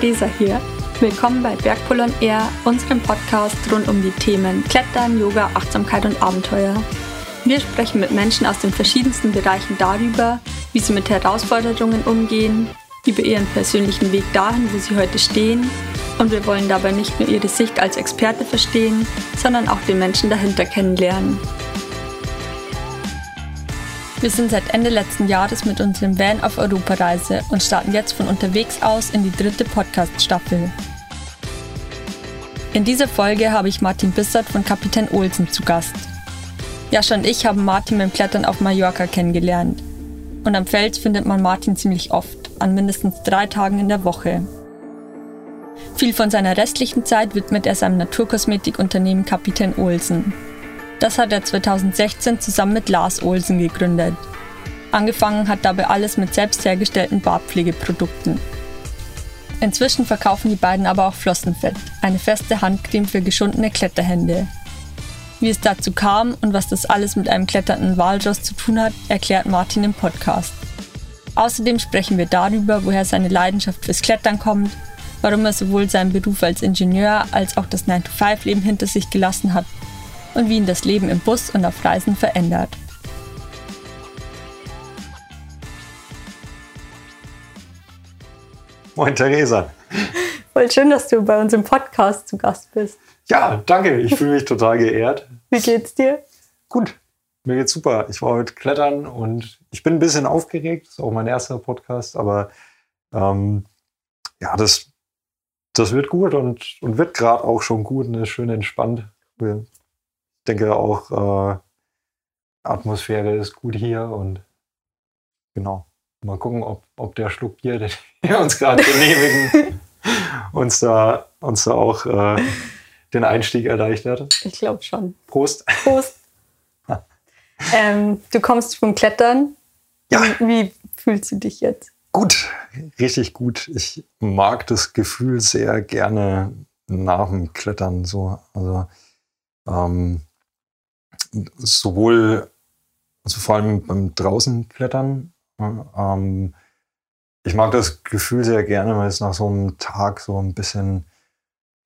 Theresa hier. Willkommen bei Bergpol on Air, unserem Podcast rund um die Themen Klettern, Yoga, Achtsamkeit und Abenteuer. Wir sprechen mit Menschen aus den verschiedensten Bereichen darüber, wie sie mit Herausforderungen umgehen, über ihren persönlichen Weg dahin, wo sie heute stehen. Und wir wollen dabei nicht nur ihre Sicht als Experte verstehen, sondern auch den Menschen dahinter kennenlernen. Wir sind seit Ende letzten Jahres mit unserem Van auf Europareise und starten jetzt von unterwegs aus in die dritte Podcast-Staffel. In dieser Folge habe ich Martin Bissert von Kapitän Olsen zu Gast. Jascha und ich haben Martin beim Klettern auf Mallorca kennengelernt. Und am Fels findet man Martin ziemlich oft, an mindestens drei Tagen in der Woche. Viel von seiner restlichen Zeit widmet er seinem Naturkosmetikunternehmen Kapitän Olsen. Das hat er 2016 zusammen mit Lars Olsen gegründet. Angefangen hat dabei alles mit selbst hergestellten Bartpflegeprodukten. Inzwischen verkaufen die beiden aber auch Flossenfett, eine feste Handcreme für geschundene Kletterhände. Wie es dazu kam und was das alles mit einem kletternden Walross zu tun hat, erklärt Martin im Podcast. Außerdem sprechen wir darüber, woher seine Leidenschaft fürs Klettern kommt, warum er sowohl seinen Beruf als Ingenieur als auch das 9-to-5-Leben hinter sich gelassen hat und wie ihn das Leben im Bus und auf Reisen verändert. Moin Theresa. Voll schön, dass du bei uns im Podcast zu Gast bist. Ja, danke. Ich fühle mich total geehrt. Wie geht's dir? Gut. Mir geht's super. Ich war heute klettern und ich bin ein bisschen aufgeregt. Das ist auch mein erster Podcast, aber ähm, ja, das, das wird gut und, und wird gerade auch schon gut und ist schön entspannt. Ich denke auch, äh, Atmosphäre ist gut hier und genau. Mal gucken, ob, ob der Schluck Bier, den wir uns gerade genehmigen, uns, da, uns da auch äh, den Einstieg erleichtert. Ich glaube schon. Prost. Prost. ähm, du kommst vom Klettern. Ja. Wie, wie fühlst du dich jetzt? Gut, richtig gut. Ich mag das Gefühl sehr gerne nach dem Klettern so. Also ähm, sowohl, also vor allem beim draußen Klettern ähm, ich mag das Gefühl sehr gerne, weil es nach so einem Tag so ein bisschen,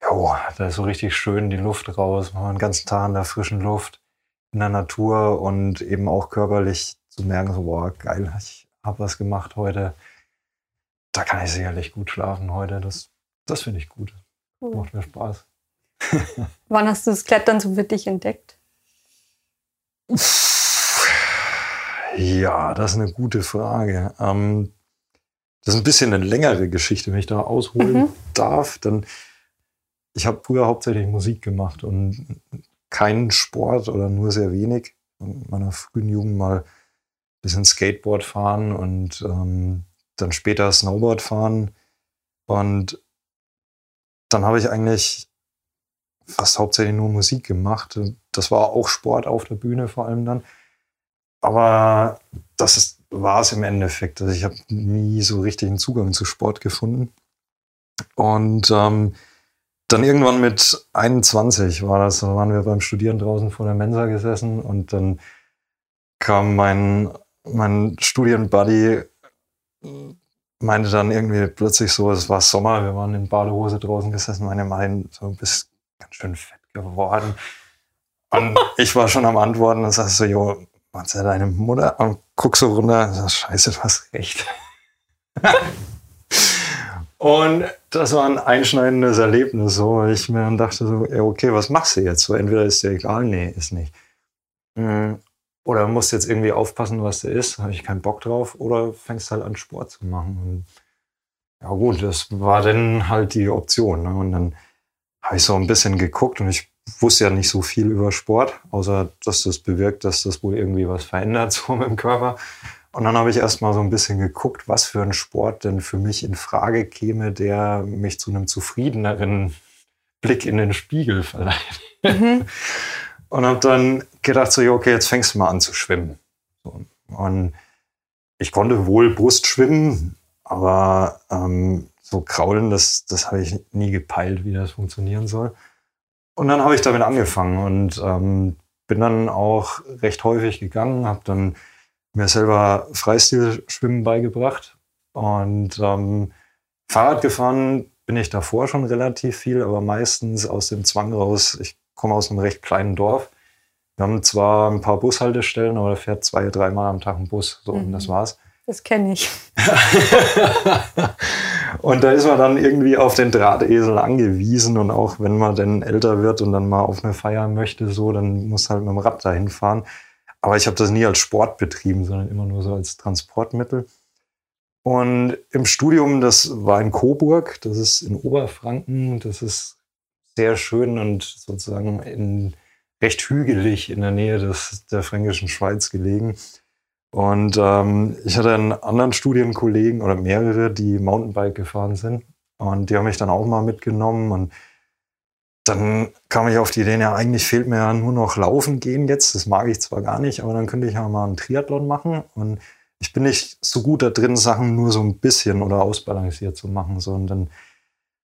ja, da ist so richtig schön die Luft raus, man den ganzen Tag in der frischen Luft, in der Natur und eben auch körperlich zu merken, so, boah, geil, ich habe was gemacht heute. Da kann ich sicherlich gut schlafen heute. Das, das finde ich gut. Cool. Macht mir Spaß. Wann hast du das Klettern so für dich entdeckt? Ja, das ist eine gute Frage. Ähm, das ist ein bisschen eine längere Geschichte, wenn ich da ausholen mhm. darf. Dann, ich habe früher hauptsächlich Musik gemacht und keinen Sport oder nur sehr wenig. In meiner frühen Jugend mal ein bisschen Skateboard fahren und ähm, dann später Snowboard fahren. Und dann habe ich eigentlich fast hauptsächlich nur Musik gemacht. Das war auch Sport auf der Bühne vor allem dann. Aber das war es im Endeffekt. Also ich habe nie so richtig einen Zugang zu Sport gefunden. Und ähm, dann irgendwann mit 21 war das, da waren wir beim Studieren draußen vor der Mensa gesessen und dann kam mein, mein Studienbuddy, meinte dann irgendwie plötzlich so, es war Sommer, wir waren in Badehose draußen gesessen, meine meinen, so, bist ganz schön fett geworden. Und ich war schon am Antworten und sagte so, jo, was ja deine Mutter und guck so runter und sag, scheiße, du hast recht. und das war ein einschneidendes Erlebnis, so, weil ich mir dann dachte so, ja, okay, was machst du jetzt? So, entweder ist dir egal, nee, ist nicht. Hm, oder musst jetzt irgendwie aufpassen, was du isst, habe ich keinen Bock drauf, oder fängst halt an Sport zu machen. Und ja gut, das war dann halt die Option. Ne? Und dann habe ich so ein bisschen geguckt und ich wusste ja nicht so viel über Sport, außer dass das bewirkt, dass das wohl irgendwie was verändert so dem Körper. Und dann habe ich erst mal so ein bisschen geguckt, was für ein Sport denn für mich in Frage käme, der mich zu einem zufriedeneren Blick in den Spiegel verleiht. Mhm. Und habe dann gedacht, so, okay, jetzt fängst du mal an zu schwimmen. Und ich konnte wohl Brust schwimmen, aber ähm, so kraulen, das, das habe ich nie gepeilt, wie das funktionieren soll. Und dann habe ich damit angefangen und ähm, bin dann auch recht häufig gegangen, habe dann mir selber Freistilschwimmen beigebracht und ähm, Fahrrad gefahren bin ich davor schon relativ viel, aber meistens aus dem Zwang raus. Ich komme aus einem recht kleinen Dorf. Wir haben zwar ein paar Bushaltestellen, aber da fährt zwei, dreimal am Tag ein Bus. So, mhm. und das mhm. war's. Das kenne ich. und da ist man dann irgendwie auf den Drahtesel angewiesen und auch wenn man dann älter wird und dann mal auf eine Feier möchte, so, dann muss halt mit dem Rad dahin fahren. Aber ich habe das nie als Sport betrieben, sondern immer nur so als Transportmittel. Und im Studium, das war in Coburg, das ist in Oberfranken, das ist sehr schön und sozusagen in, recht hügelig in der Nähe des, der fränkischen Schweiz gelegen. Und ähm, ich hatte einen anderen Studienkollegen oder mehrere, die Mountainbike gefahren sind. Und die haben mich dann auch mal mitgenommen. Und dann kam ich auf die Idee, ja, eigentlich fehlt mir ja nur noch Laufen gehen jetzt. Das mag ich zwar gar nicht, aber dann könnte ich ja mal einen Triathlon machen. Und ich bin nicht so gut da drin, Sachen nur so ein bisschen oder ausbalanciert zu machen. So, und dann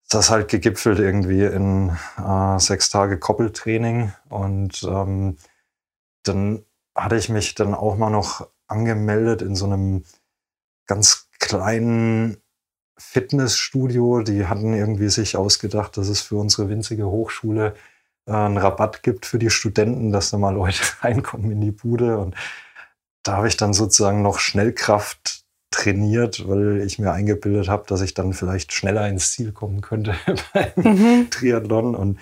ist das halt gegipfelt irgendwie in äh, sechs Tage Koppeltraining. Und ähm, dann hatte ich mich dann auch mal noch angemeldet in so einem ganz kleinen Fitnessstudio. Die hatten irgendwie sich ausgedacht, dass es für unsere winzige Hochschule äh, einen Rabatt gibt für die Studenten, dass da mal Leute reinkommen in die Bude. Und da habe ich dann sozusagen noch Schnellkraft trainiert, weil ich mir eingebildet habe, dass ich dann vielleicht schneller ins Ziel kommen könnte beim mhm. Triathlon. Und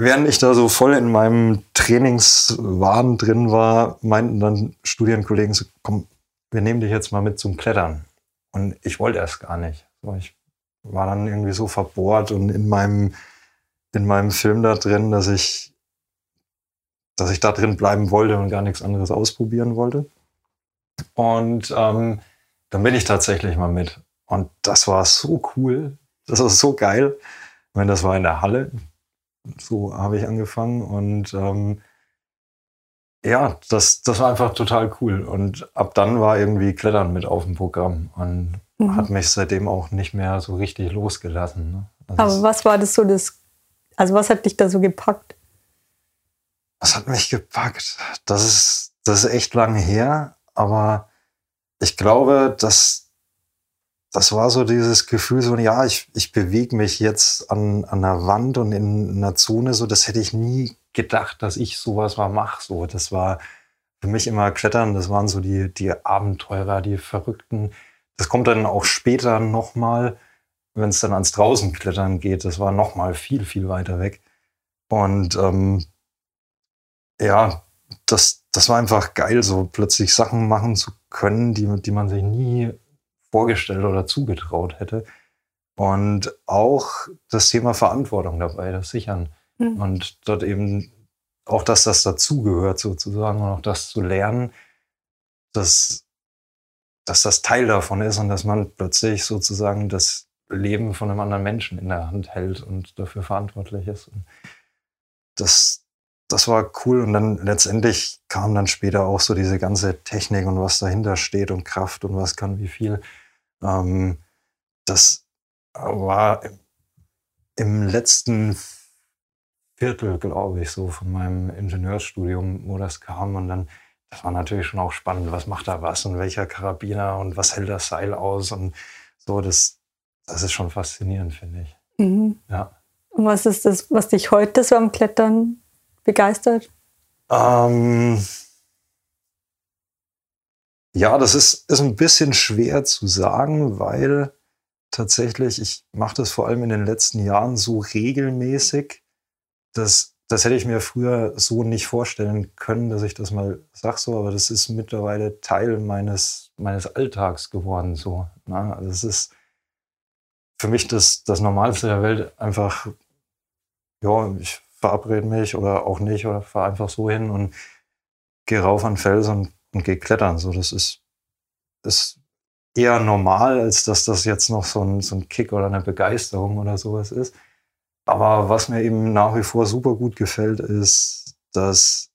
während ich da so voll in meinem Trainingswahn drin war, meinten dann Studienkollegen so, komm, wir nehmen dich jetzt mal mit zum Klettern. Und ich wollte erst gar nicht. Ich war dann irgendwie so verbohrt und in meinem, in meinem Film da drin, dass ich, dass ich da drin bleiben wollte und gar nichts anderes ausprobieren wollte. Und ähm, dann bin ich tatsächlich mal mit. Und das war so cool. Das war so geil. Ich meine, das war in der Halle so habe ich angefangen und ähm, ja, das, das war einfach total cool. Und ab dann war irgendwie Klettern mit auf dem Programm und mhm. hat mich seitdem auch nicht mehr so richtig losgelassen. Ne? Also Aber was war das so, das, also was hat dich da so gepackt? Was hat mich gepackt? Das ist, das ist echt lange her, aber ich glaube, dass das war so dieses Gefühl, so, ja, ich, ich bewege mich jetzt an, an einer Wand und in einer Zone, so, das hätte ich nie gedacht, dass ich sowas mal mache. So, das war für mich immer Klettern, das waren so die, die Abenteurer, die Verrückten. Das kommt dann auch später nochmal, wenn es dann ans Draußenklettern geht. Das war nochmal viel, viel weiter weg. Und ähm, ja, das, das war einfach geil, so plötzlich Sachen machen zu können, die, die man sich nie vorgestellt oder zugetraut hätte. Und auch das Thema Verantwortung dabei, das Sichern. Mhm. Und dort eben auch, dass das dazugehört sozusagen und auch das zu lernen, dass, dass das Teil davon ist und dass man plötzlich sozusagen das Leben von einem anderen Menschen in der Hand hält und dafür verantwortlich ist. Und das, das war cool. Und dann letztendlich kam dann später auch so diese ganze Technik und was dahinter steht und Kraft und was kann wie viel. Ähm, das war im letzten Viertel, glaube ich, so von meinem Ingenieursstudium, wo das kam. Und dann, das war natürlich schon auch spannend. Was macht da was und welcher Karabiner und was hält das Seil aus und so. Das, das ist schon faszinierend, finde ich. Mhm. Ja. Und was ist das, was dich heute so am Klettern begeistert? Ähm, ja, das ist, ist ein bisschen schwer zu sagen, weil tatsächlich, ich mache das vor allem in den letzten Jahren so regelmäßig, dass das hätte ich mir früher so nicht vorstellen können, dass ich das mal sage so, aber das ist mittlerweile Teil meines, meines Alltags geworden so. Ne? Also es ist für mich das, das Normalste der Welt einfach, ja, ich verabrede mich oder auch nicht oder fahre einfach so hin und gehe rauf an Fels und und gehe klettern. So, das ist, ist eher normal, als dass das jetzt noch so ein, so ein Kick oder eine Begeisterung oder sowas ist. Aber was mir eben nach wie vor super gut gefällt, ist, dass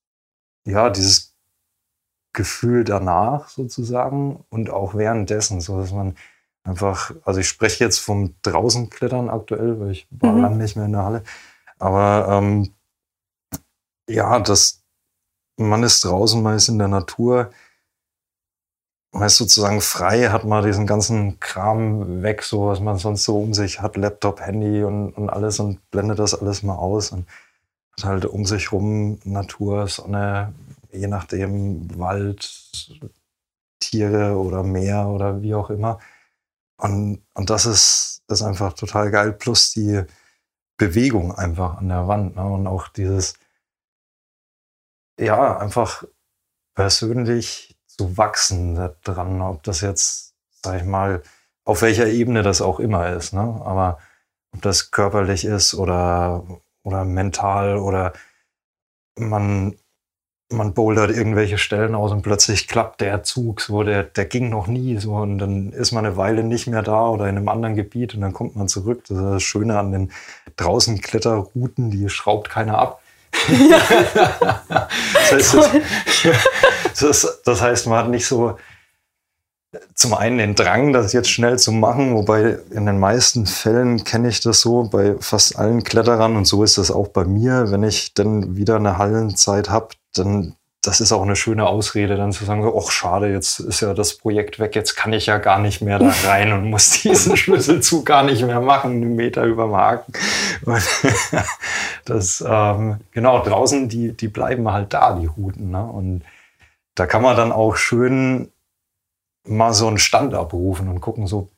ja dieses Gefühl danach sozusagen und auch währenddessen, so dass man einfach, also ich spreche jetzt vom Draußenklettern aktuell, weil ich war mhm. lange nicht mehr in der Halle, aber ähm, ja, das, man ist draußen, man ist in der Natur. man ist sozusagen frei, hat mal diesen ganzen Kram weg, so was man sonst so um sich hat, Laptop, Handy und, und alles und blendet das alles mal aus und hat halt um sich rum Natur, Sonne, je nachdem Wald, Tiere oder Meer oder wie auch immer. Und, und das ist, ist einfach total geil. Plus die Bewegung einfach an der Wand. Ne? Und auch dieses, ja, einfach persönlich zu wachsen daran, ob das jetzt, sag ich mal, auf welcher Ebene das auch immer ist. Ne? Aber ob das körperlich ist oder, oder mental oder man man bouldert irgendwelche Stellen aus und plötzlich klappt der Zug so, der, der ging noch nie so und dann ist man eine Weile nicht mehr da oder in einem anderen Gebiet und dann kommt man zurück. Das ist das Schöne an den draußen Kletterrouten, die schraubt keiner ab. Das, heißt, das, das, heißt, man hat nicht so zum einen den Drang, das jetzt schnell zu machen, wobei in den meisten Fällen kenne ich das so bei fast allen Kletterern und so ist das auch bei mir, wenn ich dann wieder eine Hallenzeit habe, dann das ist auch eine schöne Ausrede, dann zu sagen, ach schade, jetzt ist ja das Projekt weg, jetzt kann ich ja gar nicht mehr da rein und muss diesen Schlüsselzug gar nicht mehr machen, einen Meter über dem Haken. das, ähm, genau, draußen, die, die bleiben halt da, die Routen. Ne? Und da kann man dann auch schön mal so einen Stand abrufen und gucken, so,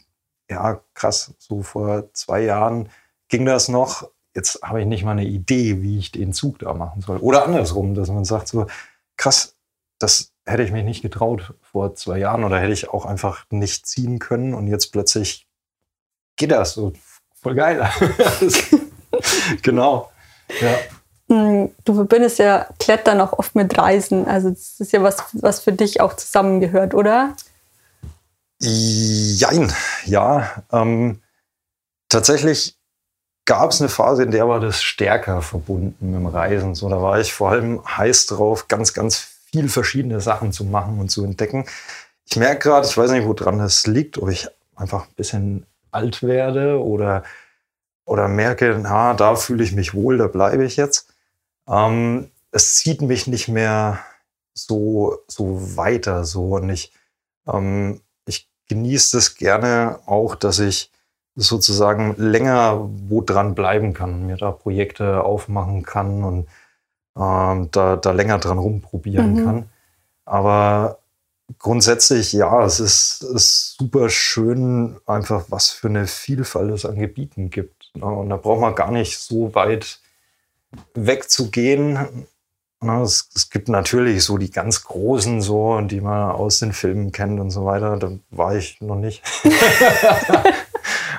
ja, krass, so vor zwei Jahren ging das noch, jetzt habe ich nicht mal eine Idee, wie ich den Zug da machen soll. Oder andersrum, dass man sagt so, krass, das hätte ich mich nicht getraut vor zwei Jahren oder hätte ich auch einfach nicht ziehen können und jetzt plötzlich geht das so voll geil. genau. Ja. Hm, du verbindest ja Klettern auch oft mit Reisen. Also das ist ja was, was für dich auch zusammengehört, oder? Jein, ja. Ähm, tatsächlich gab es eine Phase, in der war das stärker verbunden mit dem Reisen. So, da war ich vor allem heiß drauf, ganz, ganz viel verschiedene Sachen zu machen und zu entdecken. Ich merke gerade, ich weiß nicht, woran das liegt, ob ich einfach ein bisschen alt werde oder, oder merke, na, da fühle ich mich wohl, da bleibe ich jetzt. Ähm, es zieht mich nicht mehr so, so weiter so und ich, ähm, ich genieße es gerne auch, dass ich sozusagen länger wo dran bleiben kann, mir da Projekte aufmachen kann und ähm, da, da länger dran rumprobieren mhm. kann. Aber grundsätzlich, ja, es ist, ist super schön, einfach was für eine Vielfalt es an Gebieten gibt. Ne? Und da braucht man gar nicht so weit wegzugehen. Ne? Es, es gibt natürlich so die ganz großen, so, die man aus den Filmen kennt und so weiter. Da war ich noch nicht.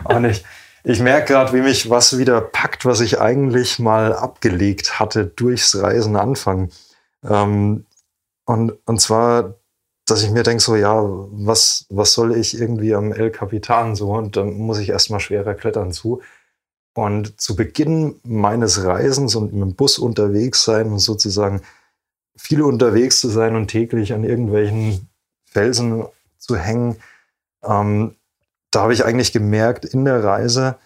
Und ich, ich merke gerade, wie mich was wieder packt, was ich eigentlich mal abgelegt hatte durchs Reisen anfangen. Ähm, und, und zwar, dass ich mir denke, so, ja, was, was soll ich irgendwie am El Capitan so? Und dann muss ich erstmal schwerer klettern zu. Und zu Beginn meines Reisens und mit dem Bus unterwegs sein und sozusagen viele unterwegs zu sein und täglich an irgendwelchen Felsen zu hängen, ähm, da habe ich eigentlich gemerkt in der Reise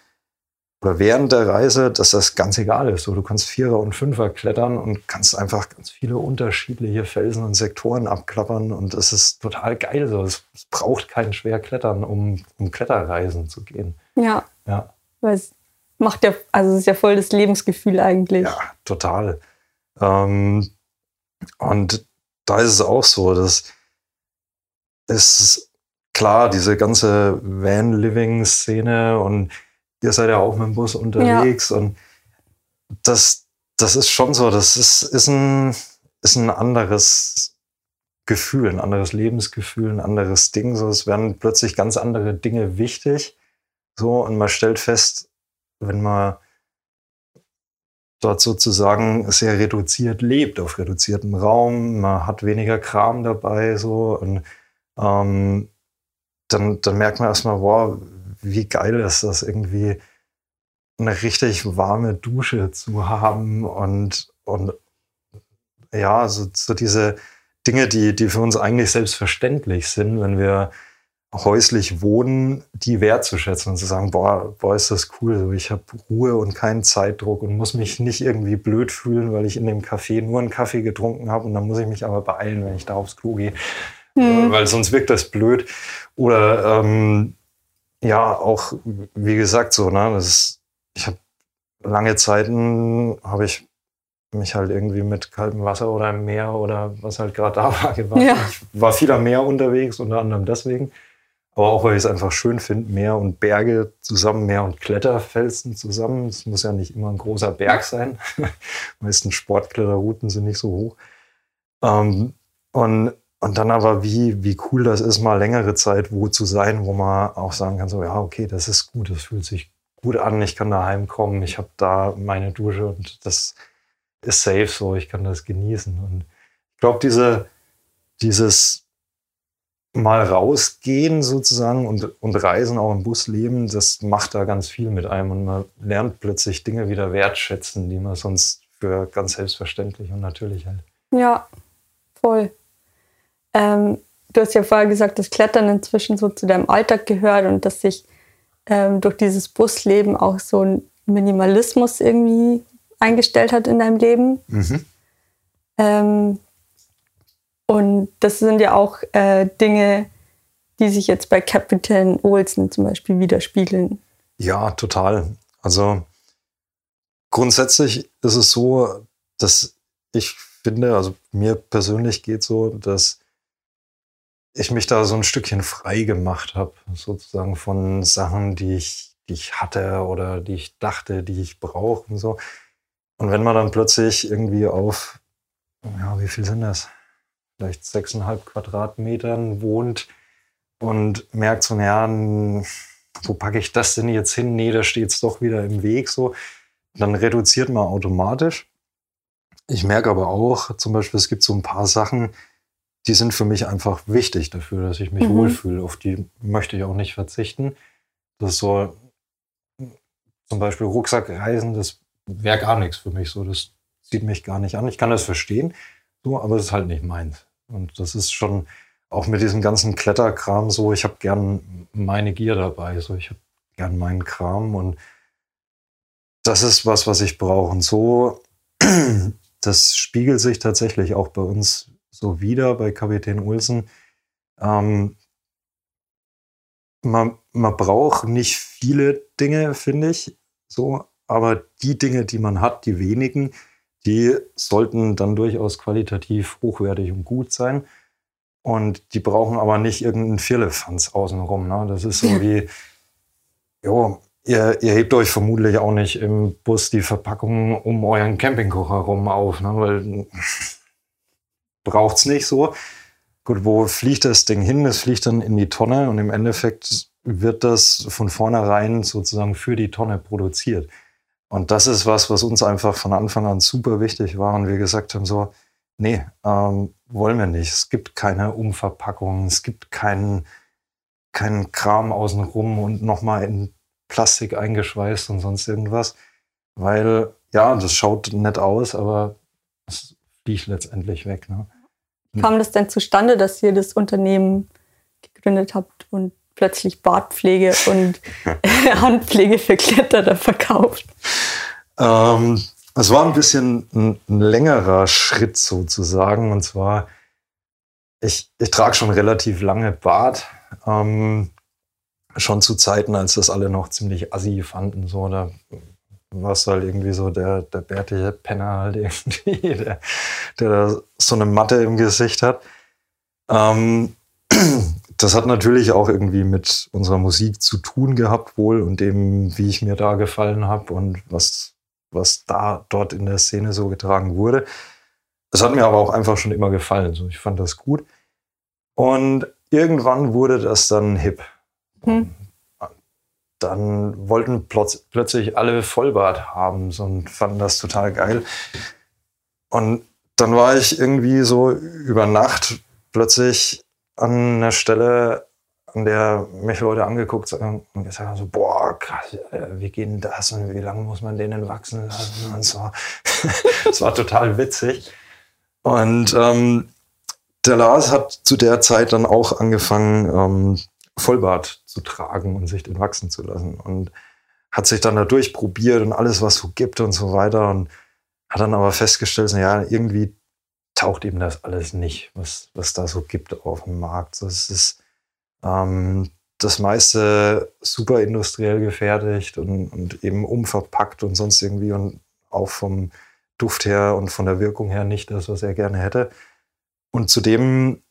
oder während der Reise, dass das ganz egal ist. So, du kannst Vierer und Fünfer klettern und kannst einfach ganz viele unterschiedliche Felsen und Sektoren abklappern und es ist total geil. So, es, es braucht kein schwer Klettern, um, um Kletterreisen zu gehen. Ja. Ja. Weil es macht ja, also es ist ja voll das Lebensgefühl eigentlich. Ja, total. Ähm, und da ist es auch so, dass es klar, diese ganze Van-Living-Szene und ihr seid ja auch mit dem Bus unterwegs ja. und das, das ist schon so, das ist, ist, ein, ist ein anderes Gefühl, ein anderes Lebensgefühl, ein anderes Ding. So, es werden plötzlich ganz andere Dinge wichtig. So, und man stellt fest, wenn man dort sozusagen sehr reduziert lebt, auf reduziertem Raum, man hat weniger Kram dabei, so, und ähm, dann, dann merkt man erstmal, wow, wie geil ist das irgendwie, eine richtig warme Dusche zu haben und, und ja, so, so diese Dinge, die, die für uns eigentlich selbstverständlich sind, wenn wir häuslich wohnen, die wertzuschätzen und zu sagen, boah, boah, ist das cool, so, ich habe Ruhe und keinen Zeitdruck und muss mich nicht irgendwie blöd fühlen, weil ich in dem Café nur einen Kaffee getrunken habe und dann muss ich mich aber beeilen, wenn ich da aufs Klo gehe. Mhm. weil sonst wirkt das blöd. Oder ähm, ja, auch wie gesagt so, ne, das ist, ich habe lange Zeiten habe ich mich halt irgendwie mit kaltem Wasser oder im Meer oder was halt gerade da war gewaschen. Ja. Ich war viel am Meer unterwegs, unter anderem deswegen. Aber auch, weil ich es einfach schön finde, Meer und Berge zusammen, Meer und Kletterfelsen zusammen. Es muss ja nicht immer ein großer Berg sein. Meistens Sportkletterrouten sind nicht so hoch. Ähm, und, und dann aber, wie, wie cool das ist, mal längere Zeit wo zu sein, wo man auch sagen kann, so, ja, okay, das ist gut, das fühlt sich gut an, ich kann da heimkommen, ich habe da meine Dusche und das ist safe so, ich kann das genießen. Und ich glaube, diese, dieses mal rausgehen sozusagen und, und reisen, auch im Bus leben, das macht da ganz viel mit einem und man lernt plötzlich Dinge wieder wertschätzen, die man sonst für ganz selbstverständlich und natürlich hält. Ja, voll. Ähm, du hast ja vorher gesagt, dass Klettern inzwischen so zu deinem Alltag gehört und dass sich ähm, durch dieses Busleben auch so ein Minimalismus irgendwie eingestellt hat in deinem Leben. Mhm. Ähm, und das sind ja auch äh, Dinge, die sich jetzt bei Captain Olsen zum Beispiel widerspiegeln. Ja, total. Also grundsätzlich ist es so, dass ich finde, also mir persönlich geht so, dass ich mich da so ein Stückchen frei gemacht habe, sozusagen von Sachen, die ich, die ich hatte oder die ich dachte, die ich brauche und so. Und wenn man dann plötzlich irgendwie auf, ja, wie viel sind das? Vielleicht sechseinhalb Quadratmetern wohnt und merkt so, naja, wo packe ich das denn jetzt hin? Nee, da steht es doch wieder im Weg so. Dann reduziert man automatisch. Ich merke aber auch, zum Beispiel, es gibt so ein paar Sachen, die sind für mich einfach wichtig dafür, dass ich mich mhm. wohlfühle. Auf die möchte ich auch nicht verzichten. Das ist so zum Beispiel Rucksackreisen, das wäre gar nichts für mich. So, das zieht mich gar nicht an. Ich kann das verstehen, so, aber es ist halt nicht meins. Und das ist schon auch mit diesem ganzen Kletterkram so. Ich habe gern meine Gier dabei. So, ich habe gern meinen Kram und das ist was, was ich brauche. Und so, das spiegelt sich tatsächlich auch bei uns so wieder bei Kapitän Olsen. Ähm, man, man braucht nicht viele Dinge, finde ich, so, aber die Dinge, die man hat, die wenigen, die sollten dann durchaus qualitativ hochwertig und gut sein. Und die brauchen aber nicht irgendeinen Firlefanz außenrum. Ne? Das ist so wie, jo, ihr, ihr hebt euch vermutlich auch nicht im Bus die Verpackung um euren Campingkocher rum auf, ne? weil braucht es nicht so. Gut, wo fliegt das Ding hin? Es fliegt dann in die Tonne und im Endeffekt wird das von vornherein sozusagen für die Tonne produziert. Und das ist was, was uns einfach von Anfang an super wichtig war und wir gesagt haben so, nee, ähm, wollen wir nicht. Es gibt keine Umverpackung, es gibt keinen, keinen Kram außenrum und nochmal in Plastik eingeschweißt und sonst irgendwas. Weil, ja, das schaut nett aus, aber es fliegt letztendlich weg. Ne? Kam das denn zustande, dass ihr das Unternehmen gegründet habt und plötzlich Bartpflege und Handpflege für Kletterer verkauft? Ähm, es war ein bisschen ein, ein, längerer Schritt sozusagen. Und zwar, ich, ich trage schon relativ lange Bart. Ähm, schon zu Zeiten, als das alle noch ziemlich assi fanden. So, da warst du halt irgendwie so der, der bärtige Penner halt irgendwie, der, der da so eine Matte im Gesicht hat. Ähm, das hat natürlich auch irgendwie mit unserer Musik zu tun gehabt wohl und dem, wie ich mir da gefallen habe und was, was da dort in der Szene so getragen wurde. Das hat mir aber auch einfach schon immer gefallen. So, ich fand das gut. Und irgendwann wurde das dann hip. Hm. Dann wollten plötz plötzlich alle Vollbart haben so, und fanden das total geil. Und dann war ich irgendwie so über Nacht plötzlich an einer Stelle, an der mich Leute angeguckt haben und gesagt haben so, boah, krass, wie geht denn das und wie lange muss man denen wachsen lassen und so. das war total witzig. Und ähm, der Lars hat zu der Zeit dann auch angefangen, ähm, Vollbart zu tragen und sich den wachsen zu lassen. Und hat sich dann da durchprobiert und alles, was so gibt und so weiter. Und hat dann aber festgestellt, naja, irgendwie taucht eben das alles nicht, was, was da so gibt auf dem Markt. Das ist ähm, das meiste super industriell gefertigt und, und eben umverpackt und sonst irgendwie und auch vom Duft her und von der Wirkung her nicht das, was er gerne hätte. Und zudem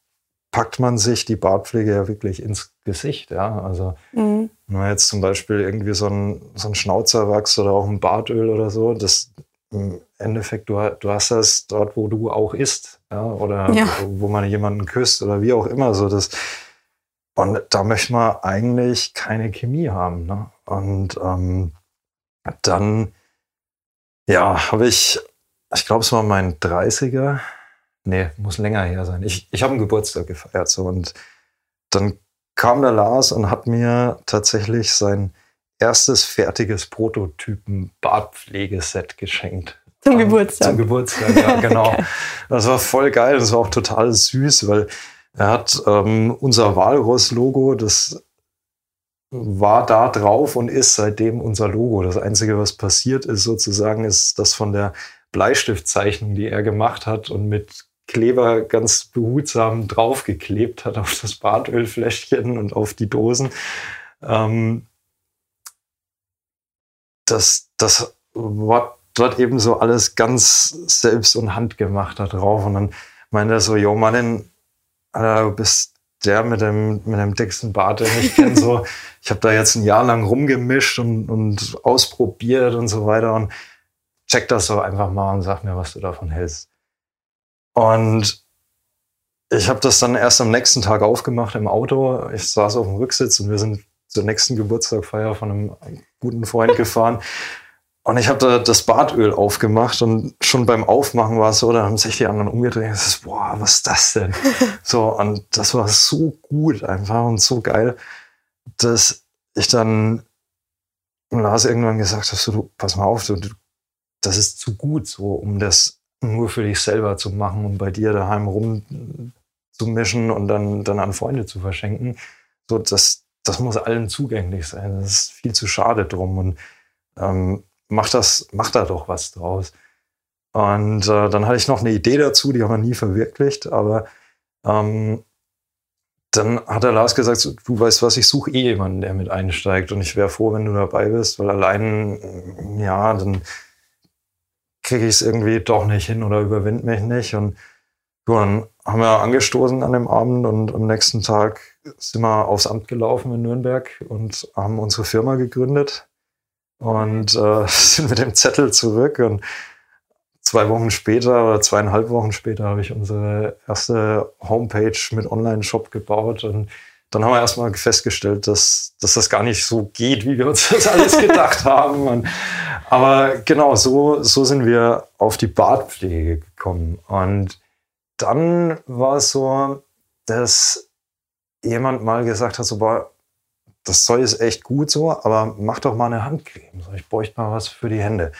packt man sich die Bartpflege ja wirklich ins Gesicht. Ja? Also mhm. wenn man jetzt zum Beispiel irgendwie so ein, so ein Schnauzerwachs oder auch ein Bartöl oder so, das im Endeffekt, du, du hast das dort, wo du auch isst, ja? oder ja. wo man jemanden küsst oder wie auch immer. So das, und da möchte man eigentlich keine Chemie haben. Ne? Und ähm, dann, ja, habe ich, ich glaube, es war mein 30er, nee, muss länger her sein. Ich, ich habe einen Geburtstag gefeiert so und dann kam der Lars und hat mir tatsächlich sein erstes fertiges Prototypen-Bartpflegeset geschenkt. Zum Geburtstag. Zum Geburtstag, ja, genau. Das war voll geil. Das war auch total süß, weil er hat ähm, unser Walross-Logo, das war da drauf und ist seitdem unser Logo. Das Einzige, was passiert ist sozusagen, ist das von der Bleistiftzeichnung, die er gemacht hat und mit Kleber ganz behutsam draufgeklebt hat auf das Bartölfläschchen und auf die Dosen. Ähm, das, das war dort eben so alles ganz selbst und handgemacht da drauf. Und dann meinte er so, jo Mann, du bist der mit dem, mit dem dicksten Bart, den ich kenne. So, ich habe da jetzt ein Jahr lang rumgemischt und, und ausprobiert und so weiter. Und check das so einfach mal und sag mir, was du davon hältst. Und ich habe das dann erst am nächsten Tag aufgemacht im Auto. Ich saß auf dem Rücksitz und wir sind zur nächsten Geburtstagfeier von einem guten Freund gefahren. Und ich habe da das Badöl aufgemacht und schon beim Aufmachen war es so, da haben sich die anderen umgedreht und gesagt, boah, was ist das denn? so, und das war so gut einfach und so geil, dass ich dann Lars irgendwann gesagt habe, so, du, pass mal auf, du, das ist zu gut, so, um das nur für dich selber zu machen und bei dir daheim rumzumischen und dann, dann an Freunde zu verschenken. So, das, das muss allen zugänglich sein. Das ist viel zu schade drum. Und ähm, mach das, mach da doch was draus. Und äh, dann hatte ich noch eine Idee dazu, die haben wir nie verwirklicht, aber ähm, dann hat der Lars gesagt, du weißt was, ich suche eh jemanden, der mit einsteigt und ich wäre froh, wenn du dabei bist, weil allein, ja, dann kriege ich es irgendwie doch nicht hin oder überwind mich nicht. Und so, dann haben wir angestoßen an dem Abend und am nächsten Tag sind wir aufs Amt gelaufen in Nürnberg und haben unsere Firma gegründet und äh, sind mit dem Zettel zurück. Und zwei Wochen später oder zweieinhalb Wochen später habe ich unsere erste Homepage mit Online-Shop gebaut und dann haben wir erstmal festgestellt, dass, dass das gar nicht so geht, wie wir uns das alles gedacht haben. Und, aber genau, so, so sind wir auf die Bartpflege gekommen. Und dann war es so, dass jemand mal gesagt hat, so, boah, das Zeug ist echt gut so, aber mach doch mal eine Handcreme. Ich bräuchte mal was für die Hände.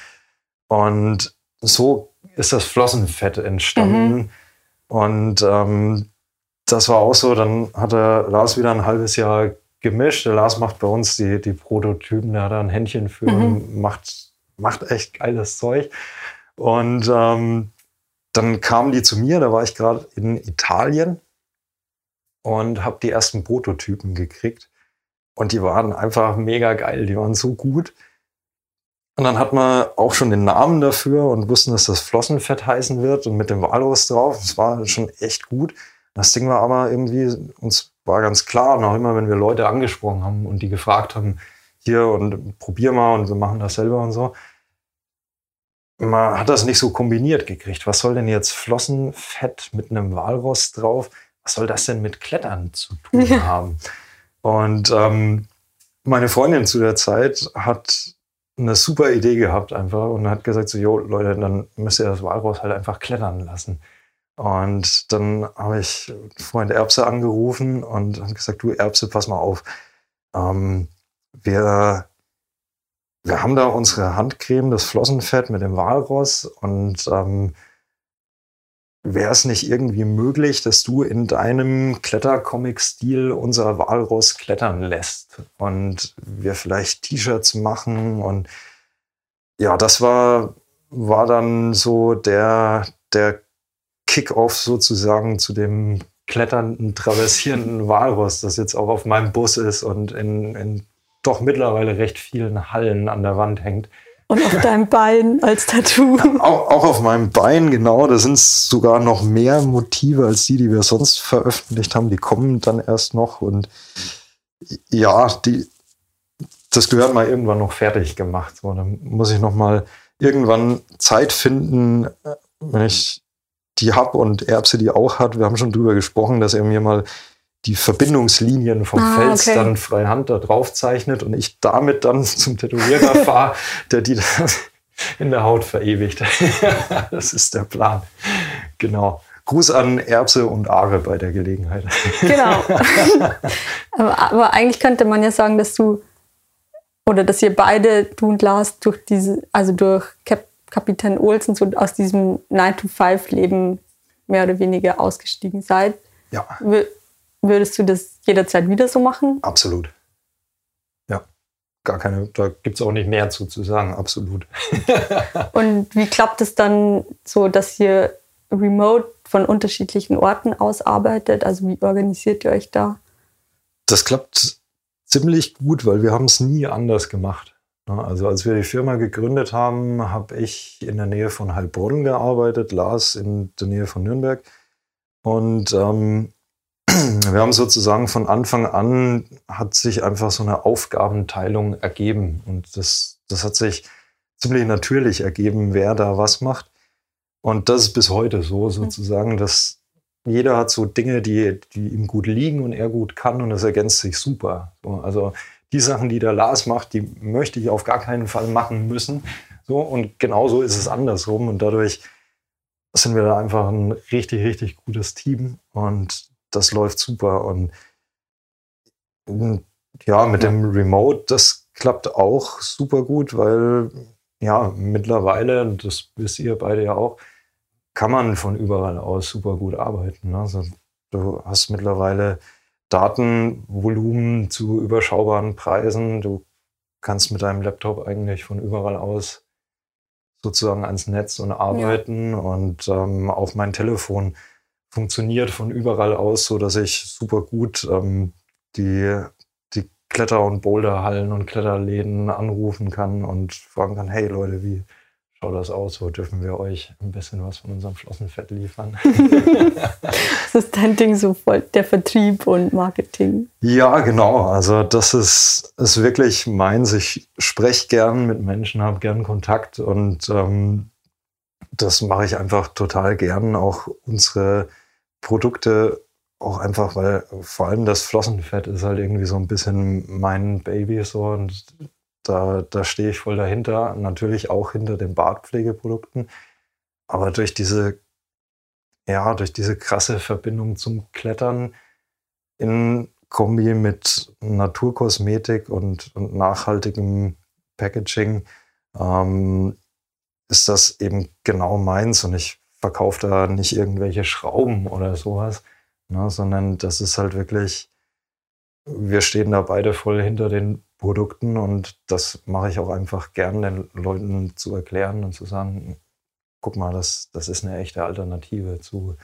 Und so ist das Flossenfett entstanden. Mhm. Und ähm, das war auch so, dann hat der Lars wieder ein halbes Jahr gemischt. Der Lars macht bei uns die, die Prototypen, der hat da ein Händchen für mhm. macht, macht echt geiles Zeug. Und ähm, dann kamen die zu mir, da war ich gerade in Italien und habe die ersten Prototypen gekriegt. Und die waren einfach mega geil, die waren so gut. Und dann hat man auch schon den Namen dafür und wussten, dass das Flossenfett heißen wird und mit dem Walrus drauf. Das war schon echt gut. Das Ding war aber irgendwie, uns war ganz klar, noch immer, wenn wir Leute angesprochen haben und die gefragt haben, hier und probier mal und wir machen das selber und so. Man hat das nicht so kombiniert gekriegt. Was soll denn jetzt Flossenfett mit einem Walross drauf? Was soll das denn mit Klettern zu tun ja. haben? Und ähm, meine Freundin zu der Zeit hat eine super Idee gehabt einfach und hat gesagt so, jo Leute, dann müsst ihr das Walross halt einfach klettern lassen. Und dann habe ich Freund Erbse angerufen und habe gesagt, du Erbse, pass mal auf. Ähm, wir, wir haben da unsere Handcreme, das Flossenfett mit dem Walross und ähm, wäre es nicht irgendwie möglich, dass du in deinem Klettercomic-Stil unser Walross klettern lässt und wir vielleicht T-Shirts machen und ja, das war, war dann so der, der Kick-off sozusagen zu dem kletternden, traversierenden Walross, das jetzt auch auf meinem Bus ist und in, in doch mittlerweile recht vielen Hallen an der Wand hängt. Und auf deinem Bein als Tattoo. auch, auch, auf meinem Bein, genau. Da sind sogar noch mehr Motive als die, die wir sonst veröffentlicht haben. Die kommen dann erst noch. Und ja, die, das gehört mal irgendwann noch fertig gemacht. So, dann muss ich noch mal irgendwann Zeit finden, wenn ich die habe und Erbse die auch hat. Wir haben schon drüber gesprochen, dass er mir mal die Verbindungslinien vom ah, Fels okay. dann freihand da drauf zeichnet und ich damit dann zum Tätowierer fahre, der die dann in der Haut verewigt. das ist der Plan. Genau. Gruß an Erbse und Aare bei der Gelegenheit. Genau. aber, aber, eigentlich könnte man ja sagen, dass du oder dass ihr beide, du und Lars, durch diese, also durch Cap Kapitän Olsen so aus diesem 9-to-5-Leben mehr oder weniger ausgestiegen seid. Ja. Würdest du das jederzeit wieder so machen? Absolut. Ja, gar keine, da gibt es auch nicht mehr zu, zu sagen, absolut. Und wie klappt es dann so, dass ihr remote von unterschiedlichen Orten aus arbeitet? Also wie organisiert ihr euch da? Das klappt ziemlich gut, weil wir haben es nie anders gemacht. Also als wir die Firma gegründet haben, habe ich in der Nähe von Heilbronn gearbeitet, Lars in der Nähe von Nürnberg. Und ähm, wir haben sozusagen von Anfang an hat sich einfach so eine Aufgabenteilung ergeben. Und das, das hat sich ziemlich natürlich ergeben, wer da was macht. Und das ist bis heute so hm. sozusagen, dass jeder hat so Dinge, die, die ihm gut liegen und er gut kann und das ergänzt sich super. So, also die Sachen, die der Lars macht, die möchte ich auf gar keinen Fall machen müssen. So, und genauso ist es andersrum. Und dadurch sind wir da einfach ein richtig, richtig gutes Team. Und das läuft super. Und ja, mit dem Remote, das klappt auch super gut, weil ja, mittlerweile, und das wisst ihr beide ja auch, kann man von überall aus super gut arbeiten. Also du hast mittlerweile Datenvolumen zu überschaubaren Preisen. Du kannst mit deinem Laptop eigentlich von überall aus sozusagen ans Netz und arbeiten. Ja. Und ähm, auch mein Telefon funktioniert von überall aus, so dass ich super gut ähm, die, die Kletter- und Boulderhallen und Kletterläden anrufen kann und fragen kann, hey Leute, wie schaut das aus? So dürfen wir euch ein bisschen was von unserem Flossenfett liefern. das ist dein Ding, so voll der Vertrieb und Marketing. Ja, genau. Also das ist, ist wirklich meins. Ich spreche gern mit Menschen, habe gern Kontakt und ähm, das mache ich einfach total gern. Auch unsere Produkte auch einfach, weil vor allem das Flossenfett ist halt irgendwie so ein bisschen mein Baby so und da, da stehe ich voll dahinter. Natürlich auch hinter den Bartpflegeprodukten. Aber durch diese, ja, durch diese krasse Verbindung zum Klettern in Kombi mit Naturkosmetik und, und nachhaltigem Packaging ähm, ist das eben genau meins. Und ich verkaufe da nicht irgendwelche Schrauben oder sowas, ne, sondern das ist halt wirklich, wir stehen da beide voll hinter den Produkten und das mache ich auch einfach gern den Leuten zu erklären und zu sagen, guck mal, das, das ist eine echte Alternative zu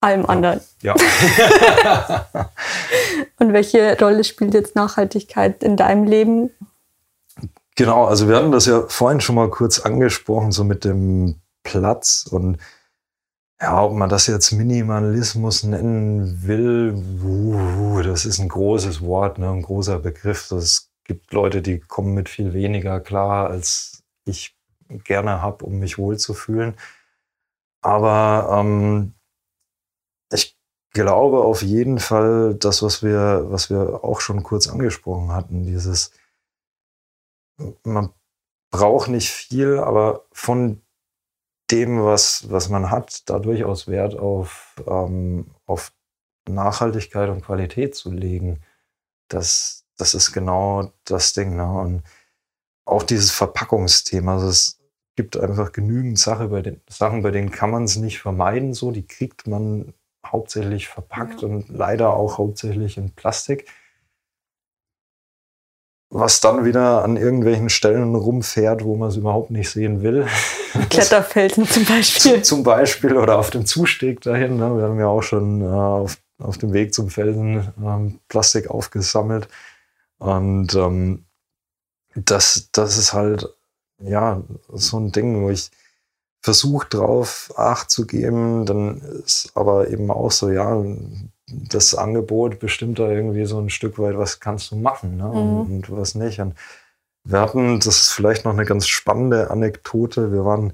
allem anderen. Ja. und welche Rolle spielt jetzt Nachhaltigkeit in deinem Leben? Genau, also wir hatten das ja vorhin schon mal kurz angesprochen, so mit dem Platz und ja, ob man das jetzt Minimalismus nennen will, das ist ein großes Wort, ne, ein großer Begriff. Es gibt Leute, die kommen mit viel weniger klar, als ich gerne habe, um mich wohlzufühlen. Aber ähm, ich glaube auf jeden Fall, das, was wir, was wir auch schon kurz angesprochen hatten, dieses, man braucht nicht viel, aber von dem, was, was man hat, da durchaus Wert auf, ähm, auf Nachhaltigkeit und Qualität zu legen. Das, das ist genau das Ding. Ne? Und auch dieses Verpackungsthema. Also es gibt einfach genügend Sache bei den, Sachen, bei denen kann man es nicht vermeiden. So, die kriegt man hauptsächlich verpackt ja. und leider auch hauptsächlich in Plastik. Was dann wieder an irgendwelchen Stellen rumfährt, wo man es überhaupt nicht sehen will. Kletterfelsen zum Beispiel. zum Beispiel oder auf dem Zusteg dahin. Ne? Wir haben ja auch schon äh, auf, auf dem Weg zum Felsen ähm, Plastik aufgesammelt. Und ähm, das, das ist halt ja so ein Ding, wo ich versuche drauf Acht zu geben, dann ist aber eben auch so, ja, das Angebot bestimmt da irgendwie so ein Stück weit, was kannst du machen ne? Mhm. Und, und, was nicht. Und wir hatten, das ist vielleicht noch eine ganz spannende Anekdote, wir waren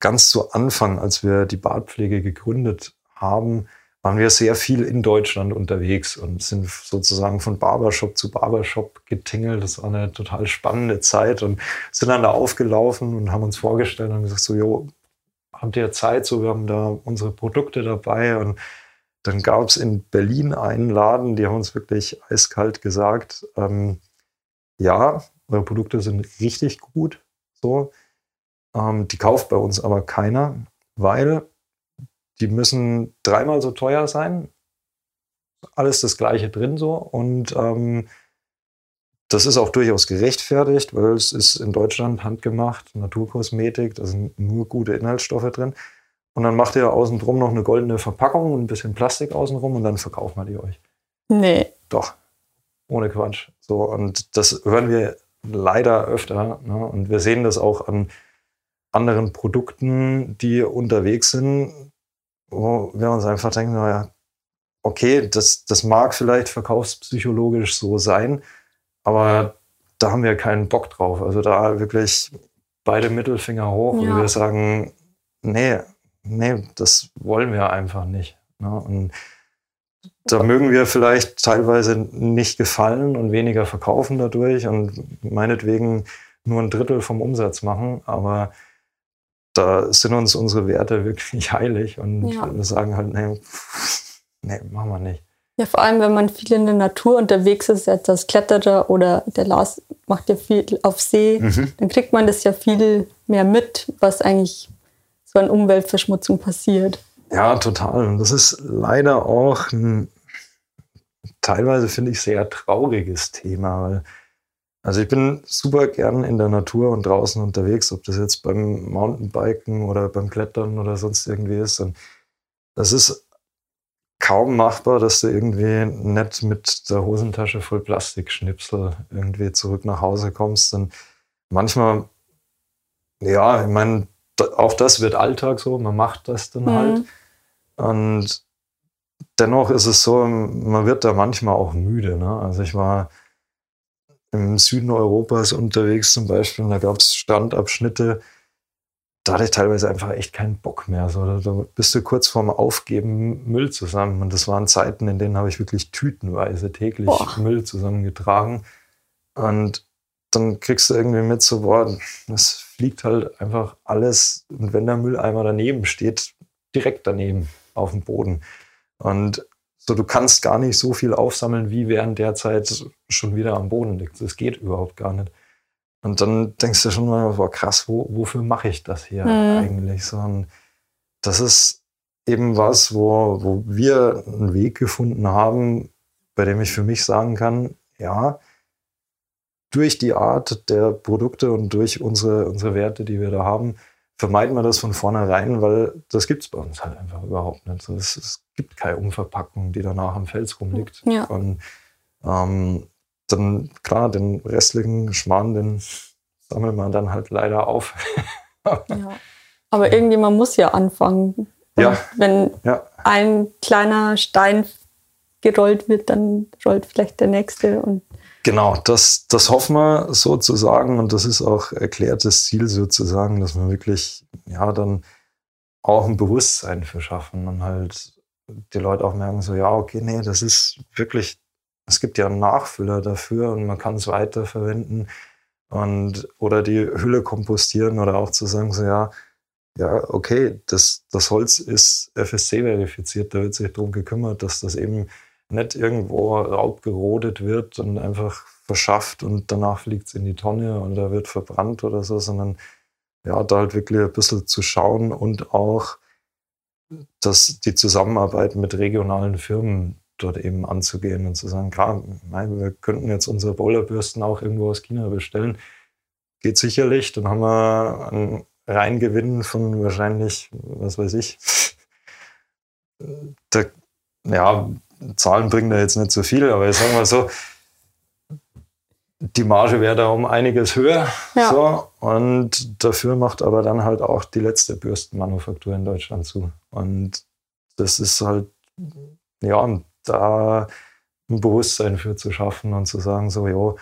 ganz zu Anfang, als wir die Badpflege gegründet haben, waren wir sehr viel in Deutschland unterwegs und sind sozusagen von Barbershop zu Barbershop getingelt. Das war eine total spannende Zeit und sind dann da aufgelaufen und haben uns vorgestellt und gesagt so, jo, habt ihr Zeit? So, wir haben da unsere Produkte dabei und dann gab es in Berlin einen Laden, die haben uns wirklich eiskalt gesagt, ähm, ja, eure Produkte sind richtig gut, so. Ähm, die kauft bei uns aber keiner, weil die müssen dreimal so teuer sein. Alles das Gleiche drin so. Und ähm, das ist auch durchaus gerechtfertigt, weil es ist in Deutschland handgemacht, Naturkosmetik, da sind nur gute Inhaltsstoffe drin. Und dann macht ihr außen drum noch eine goldene Verpackung und ein bisschen Plastik außenrum und dann verkauft man die euch. Nee. Doch. Ohne Quatsch. So, und das hören wir leider öfter. Ne? Und wir sehen das auch an anderen Produkten, die unterwegs sind, wo wir uns einfach denken, naja, okay, das, das mag vielleicht verkaufspsychologisch so sein, aber da haben wir keinen Bock drauf. Also da wirklich beide Mittelfinger hoch ja. und wir sagen, nee, nee, das wollen wir einfach nicht. Ne? Und da mögen wir vielleicht teilweise nicht gefallen und weniger verkaufen dadurch und meinetwegen nur ein Drittel vom Umsatz machen, aber da sind uns unsere Werte wirklich heilig und ja. wir sagen halt, nee, nee, machen wir nicht. Ja, vor allem, wenn man viel in der Natur unterwegs ist, jetzt als Kletterer oder der Lars macht ja viel auf See, mhm. dann kriegt man das ja viel mehr mit, was eigentlich so an Umweltverschmutzung passiert. Ja, total. Und das ist leider auch ein teilweise, finde ich, sehr trauriges Thema, also ich bin super gern in der Natur und draußen unterwegs, ob das jetzt beim Mountainbiken oder beim Klettern oder sonst irgendwie ist. Und das ist kaum machbar, dass du irgendwie nicht mit der Hosentasche voll Plastikschnipsel irgendwie zurück nach Hause kommst. Und manchmal, ja, ich meine, auch das wird Alltag so, man macht das dann mhm. halt. Und dennoch ist es so, man wird da manchmal auch müde. Ne? Also ich war im Süden Europas unterwegs zum Beispiel und da gab es Strandabschnitte, da hatte ich teilweise einfach echt keinen Bock mehr. So, da bist du kurz vorm Aufgeben Müll zusammen. Und das waren Zeiten, in denen habe ich wirklich tütenweise täglich Boah. Müll zusammengetragen. Und dann kriegst du irgendwie mit so, boah, das fliegt halt einfach alles. Und wenn der Mülleimer daneben steht, direkt daneben auf dem Boden. Und so, du kannst gar nicht so viel aufsammeln, wie während der Zeit schon wieder am Boden liegt. Das geht überhaupt gar nicht. Und dann denkst du schon mal, boah, krass, wo, wofür mache ich das hier mhm. eigentlich? So, und das ist eben was, wo, wo wir einen Weg gefunden haben, bei dem ich für mich sagen kann, ja, durch die Art der Produkte und durch unsere, unsere Werte, die wir da haben, vermeiden wir das von vornherein, weil das gibt es bei uns halt einfach überhaupt nicht. Es, es, gibt keine Umverpackung, die danach am Fels rumliegt. Ja. Und ähm, dann, klar, den restlichen Schmarrn, den sammelt man dann halt leider auf. ja. Aber irgendjemand muss ja anfangen. Ja. Wenn ja. ein kleiner Stein gerollt wird, dann rollt vielleicht der nächste. Und genau, das, das hoffen wir sozusagen und das ist auch erklärtes Ziel sozusagen, dass wir wirklich ja dann auch ein Bewusstsein für schaffen und halt die Leute auch merken so, ja, okay, nee, das ist wirklich es gibt ja einen Nachfüller dafür und man kann es weiterverwenden und oder die Hülle kompostieren oder auch zu sagen, so ja, ja, okay, das, das Holz ist FSC-verifiziert, da wird sich darum gekümmert, dass das eben nicht irgendwo raubgerodet wird und einfach verschafft und danach fliegt es in die Tonne und da wird verbrannt oder so, sondern ja, da halt wirklich ein bisschen zu schauen und auch dass die Zusammenarbeit mit regionalen Firmen dort eben anzugehen und zu sagen, klar, wir könnten jetzt unsere Bowlerbürsten auch irgendwo aus China bestellen. Geht sicherlich, dann haben wir einen Reingewinn von wahrscheinlich, was weiß ich, der, ja, Zahlen bringen da jetzt nicht so viel, aber ich sage mal so, die Marge wäre da um einiges höher. Ja. So, und dafür macht aber dann halt auch die letzte Bürstenmanufaktur in Deutschland zu. Und das ist halt, ja, da ein Bewusstsein für zu schaffen und zu sagen, so, jo,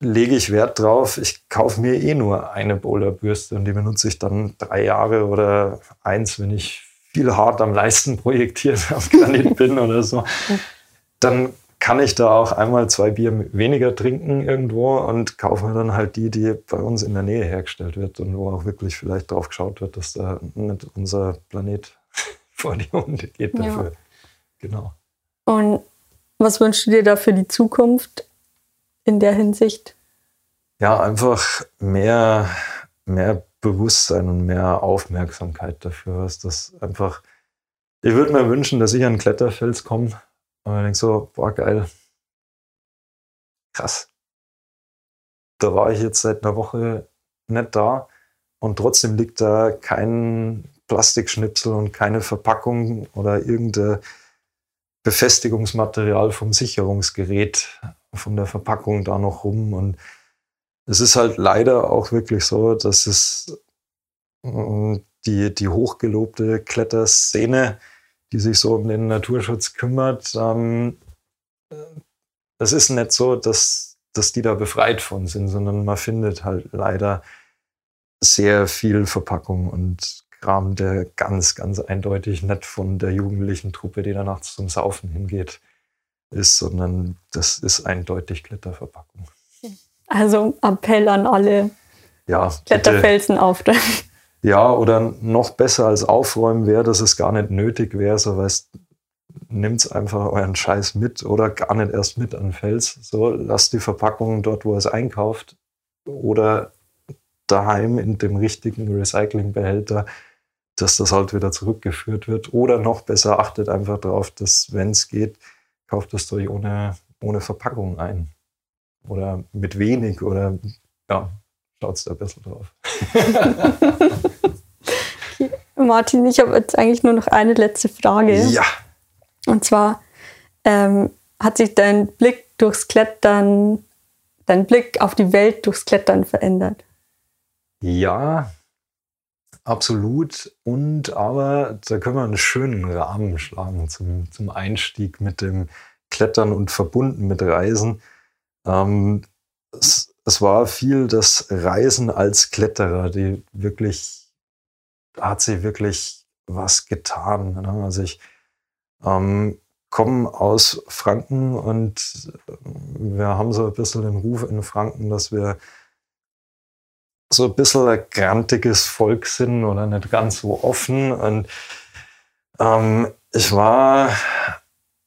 lege ich Wert drauf, ich kaufe mir eh nur eine Bowlerbürste und die benutze ich dann drei Jahre oder eins, wenn ich viel hart am Leisten projektiert am Granit bin oder so. Dann kann ich da auch einmal zwei Bier weniger trinken irgendwo und kaufe mir dann halt die, die bei uns in der Nähe hergestellt wird und wo auch wirklich vielleicht drauf geschaut wird, dass da nicht unser Planet vor die Hunde geht dafür. Ja. Genau. Und was wünschst du dir da für die Zukunft in der Hinsicht? Ja, einfach mehr, mehr Bewusstsein und mehr Aufmerksamkeit dafür, was das einfach. Ich würde mir wünschen, dass ich an Kletterfels komme und ich denke so, boah, geil. Krass. Da war ich jetzt seit einer Woche nicht da und trotzdem liegt da kein Plastikschnipsel und keine Verpackung oder irgendein Befestigungsmaterial vom Sicherungsgerät von der Verpackung da noch rum. Und es ist halt leider auch wirklich so, dass es mm, die, die hochgelobte Kletterszene die sich so um den Naturschutz kümmert. Ähm, es ist nicht so, dass, dass die da befreit von sind, sondern man findet halt leider sehr viel Verpackung und Kram, der ganz, ganz eindeutig nicht von der jugendlichen Truppe, die da nachts zum Saufen hingeht, ist, sondern das ist eindeutig Kletterverpackung. Also Appell an alle ja, Kletterfelsen aufstellen. Ja, oder noch besser als aufräumen wäre, dass es gar nicht nötig wäre, so weißt, nimmt einfach euren Scheiß mit oder gar nicht erst mit an den Fels. So, lasst die Verpackung dort, wo ihr es einkauft oder daheim in dem richtigen Recyclingbehälter, dass das halt wieder zurückgeführt wird. Oder noch besser, achtet einfach darauf, dass, wenn es geht, kauft es euch ohne, ohne Verpackung ein. Oder mit wenig oder ja, schaut da ein bisschen drauf. Martin, ich habe jetzt eigentlich nur noch eine letzte Frage. Ja. Und zwar ähm, hat sich dein Blick durchs Klettern, dein Blick auf die Welt durchs Klettern verändert? Ja, absolut. Und aber da können wir einen schönen Rahmen schlagen zum, zum Einstieg mit dem Klettern und verbunden mit Reisen. Ähm, es, es war viel das Reisen als Kletterer, die wirklich hat sie wirklich was getan. Ne? Also ich ähm, komme aus Franken und wir haben so ein bisschen den Ruf in Franken, dass wir so ein bisschen ein grantiges Volk sind oder nicht ganz so offen. Und ähm, ich war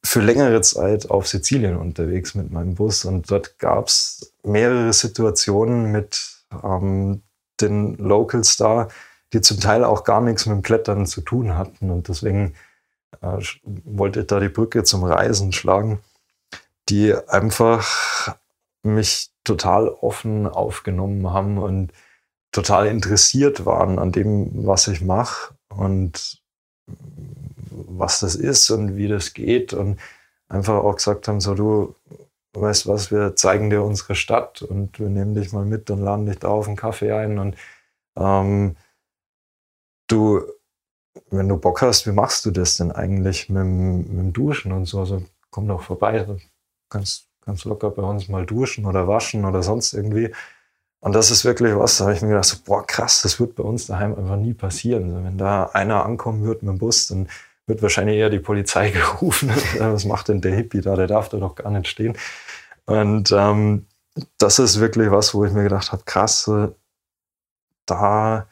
für längere Zeit auf Sizilien unterwegs mit meinem Bus und dort gab es mehrere Situationen mit ähm, den Locals da, die zum Teil auch gar nichts mit dem Klettern zu tun hatten. Und deswegen äh, wollte ich da die Brücke zum Reisen schlagen, die einfach mich total offen aufgenommen haben und total interessiert waren an dem, was ich mache und was das ist und wie das geht und einfach auch gesagt haben, so du weißt was, wir zeigen dir unsere Stadt und wir nehmen dich mal mit und laden dich da auf einen Kaffee ein und ähm, du, wenn du Bock hast, wie machst du das denn eigentlich mit, mit dem Duschen und so? Also komm doch vorbei, kannst, kannst locker bei uns mal duschen oder waschen oder sonst irgendwie. Und das ist wirklich was, da habe ich mir gedacht, so, boah, krass, das wird bei uns daheim einfach nie passieren. Also wenn da einer ankommen wird mit dem Bus, dann wird wahrscheinlich eher die Polizei gerufen. was macht denn der Hippie da? Der darf da doch gar nicht stehen. Und ähm, das ist wirklich was, wo ich mir gedacht habe, krass, da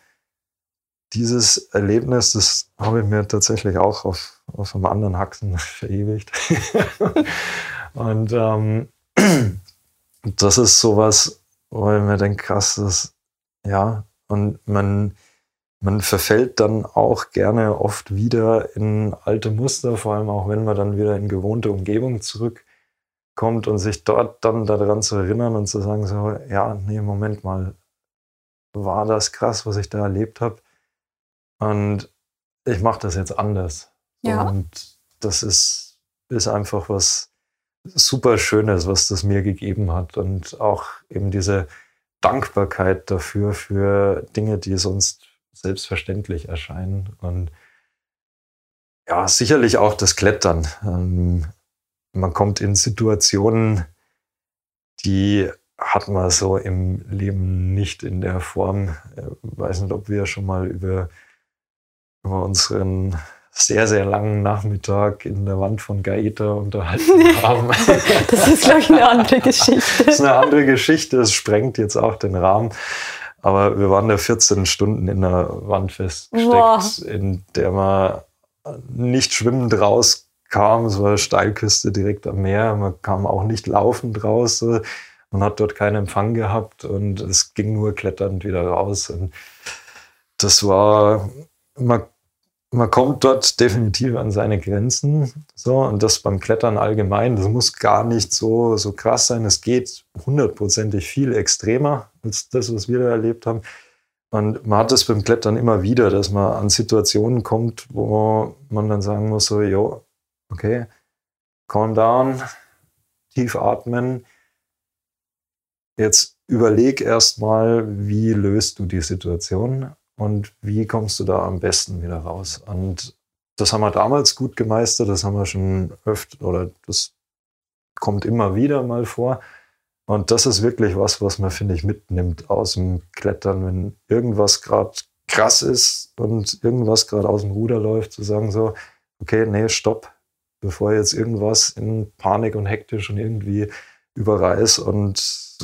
dieses Erlebnis, das habe ich mir tatsächlich auch auf, auf einem anderen Haxen verewigt. und ähm, das ist sowas, wo ich mir denke, krass, das, ja, und man, man verfällt dann auch gerne oft wieder in alte Muster, vor allem auch wenn man dann wieder in gewohnte Umgebung zurückkommt und sich dort dann daran zu erinnern und zu sagen, so, ja, nee, Moment mal, war das krass, was ich da erlebt habe. Und ich mache das jetzt anders. Ja. Und das ist, ist einfach was super Schönes, was das mir gegeben hat. Und auch eben diese Dankbarkeit dafür, für Dinge, die sonst selbstverständlich erscheinen. Und ja, sicherlich auch das Klettern. Ähm, man kommt in Situationen, die hat man so im Leben nicht in der Form. Ich weiß nicht, ob wir schon mal über, über unseren sehr, sehr langen Nachmittag in der Wand von Gaeta unterhalten haben. das ist, glaube ich, eine andere Geschichte. das ist eine andere Geschichte, das sprengt jetzt auch den Rahmen. Aber wir waren da 14 Stunden in der Wand festgesteckt, Boah. in der man nicht schwimmend rauskam. Es war eine Steilküste direkt am Meer. Man kam auch nicht laufend raus. Man hat dort keinen Empfang gehabt und es ging nur kletternd wieder raus. Und das war, man man kommt dort definitiv an seine Grenzen. So, und das beim Klettern allgemein, das muss gar nicht so, so krass sein. Es geht hundertprozentig viel extremer als das, was wir da erlebt haben. Und man hat es beim Klettern immer wieder, dass man an Situationen kommt, wo man dann sagen muss, so, jo, okay, calm down, tief atmen. Jetzt überleg erstmal, wie löst du die Situation und wie kommst du da am besten wieder raus? Und das haben wir damals gut gemeistert, das haben wir schon öfter oder das kommt immer wieder mal vor. Und das ist wirklich was, was man, finde ich, mitnimmt aus dem Klettern, wenn irgendwas gerade krass ist und irgendwas gerade aus dem Ruder läuft, zu sagen so, okay, nee, stopp, bevor jetzt irgendwas in Panik und hektisch und irgendwie überreißt und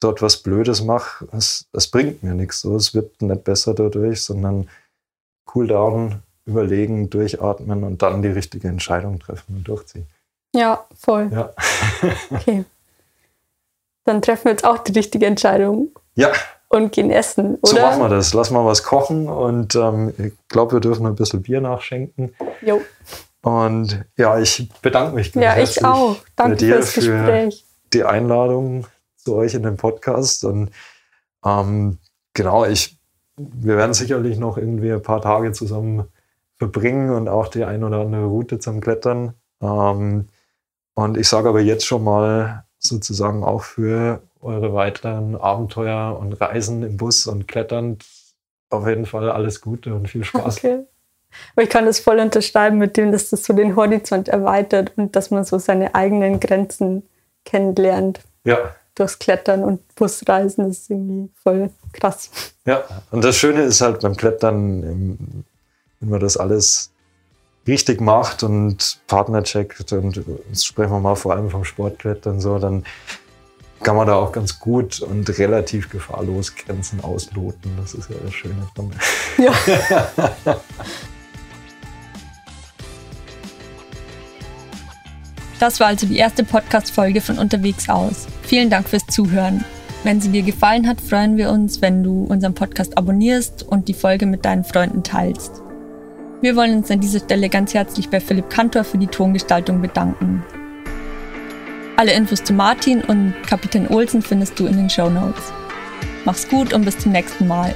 dort was Blödes mache, es, es bringt mir nichts. So, es wird nicht besser dadurch, sondern cool down, überlegen, durchatmen und dann die richtige Entscheidung treffen und durchziehen. Ja, voll. Ja. okay. Dann treffen wir jetzt auch die richtige Entscheidung. Ja. Und gehen essen, oder? So machen wir das. Lass mal was kochen und ähm, ich glaube, wir dürfen ein bisschen Bier nachschenken. Jo. Und ja, ich bedanke mich ganz Ja, ich auch. Danke dir fürs Gespräch. Für die Einladung zu euch in den Podcast. Und ähm, genau, ich, wir werden sicherlich noch irgendwie ein paar Tage zusammen verbringen und auch die ein oder andere Route zum Klettern. Ähm, und ich sage aber jetzt schon mal sozusagen auch für eure weiteren Abenteuer und Reisen im Bus und Klettern auf jeden Fall alles Gute und viel Spaß. Okay. Aber ich kann das voll unterschreiben mit dem, dass das so den Horizont erweitert und dass man so seine eigenen Grenzen kennenlernt. Ja, durchs Klettern und Busreisen ist irgendwie voll krass. Ja, und das Schöne ist halt beim Klettern, ähm, wenn man das alles richtig macht und Partner checkt und jetzt sprechen wir mal vor allem vom Sportklettern so, dann kann man da auch ganz gut und relativ gefahrlos Grenzen ausloten. Das ist ja das Schöne dran. Ja. Das war also die erste Podcast-Folge von Unterwegs aus. Vielen Dank fürs Zuhören. Wenn sie dir gefallen hat, freuen wir uns, wenn du unseren Podcast abonnierst und die Folge mit deinen Freunden teilst. Wir wollen uns an dieser Stelle ganz herzlich bei Philipp Kantor für die Tongestaltung bedanken. Alle Infos zu Martin und Kapitän Olsen findest du in den Show Notes. Mach's gut und bis zum nächsten Mal.